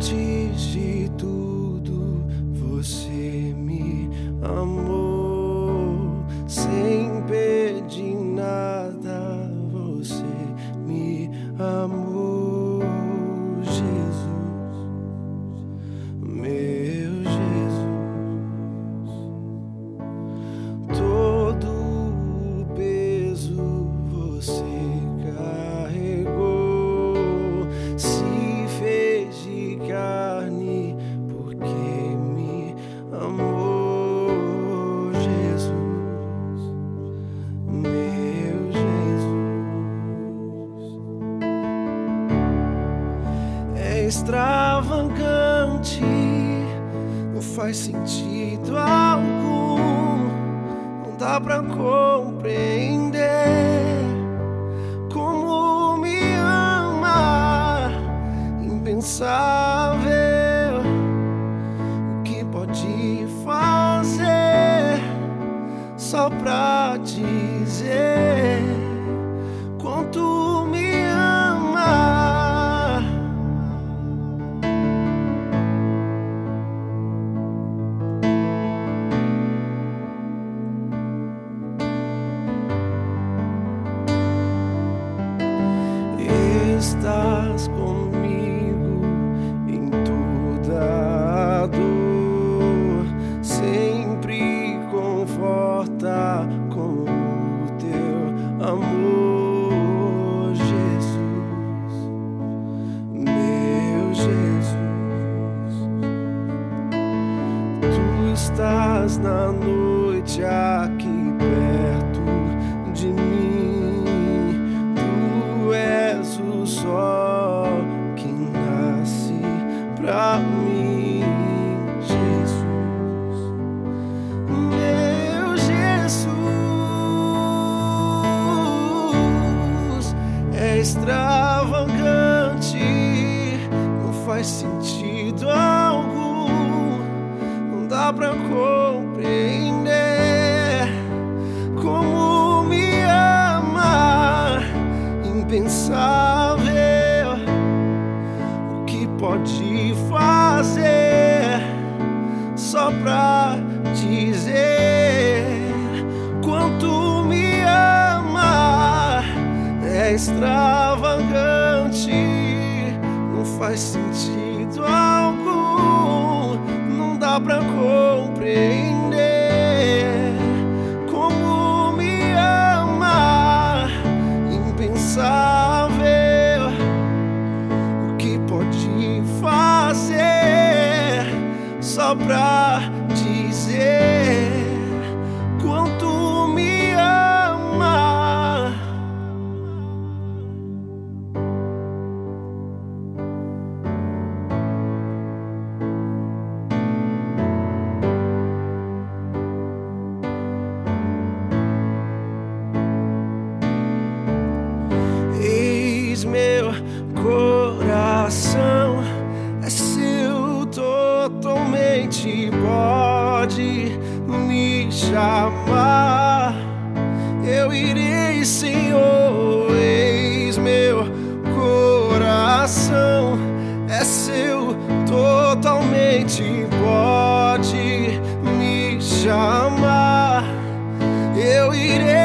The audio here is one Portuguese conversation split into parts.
Antes de tudo, você me amou. Sem pedir nada, você me amou. Extravagante, não faz sentido algum não dá pra compreender como me ama, impensável. O que pode fazer só pra dizer Estás comigo em toda dor, sempre conforta com o teu amor, Jesus, meu Jesus. Tu estás na noite aqui perto pra mim, Jesus. Meu Jesus é extravagante, não faz sentido algum, não dá pra compreender extravagante, não faz sentido algum, não dá pra compreender como me ama, impensável. O que pode fazer só pra dizer Eis meu coração é seu totalmente pode me chamar. Eu irei, Senhor, eis meu coração é seu totalmente pode me chamar. Eu irei,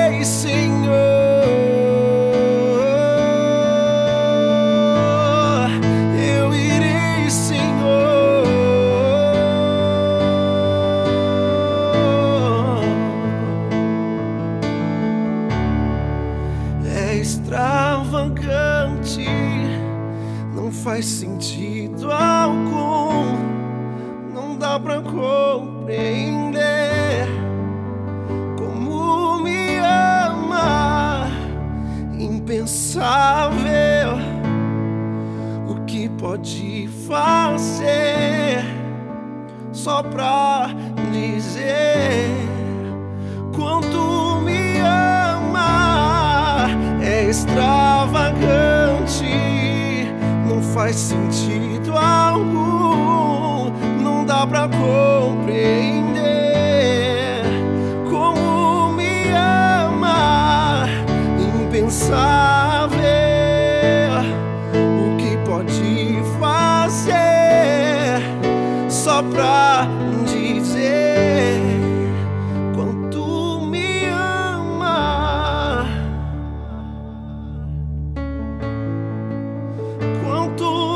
extravagante, não faz sentido algum, não dá pra compreender como me ama, impensável. O que pode fazer só pra dizer quanto me extravagante, não faz sentido algum, não dá pra compreender como me ama, impensável, o que pode fazer só pra tanto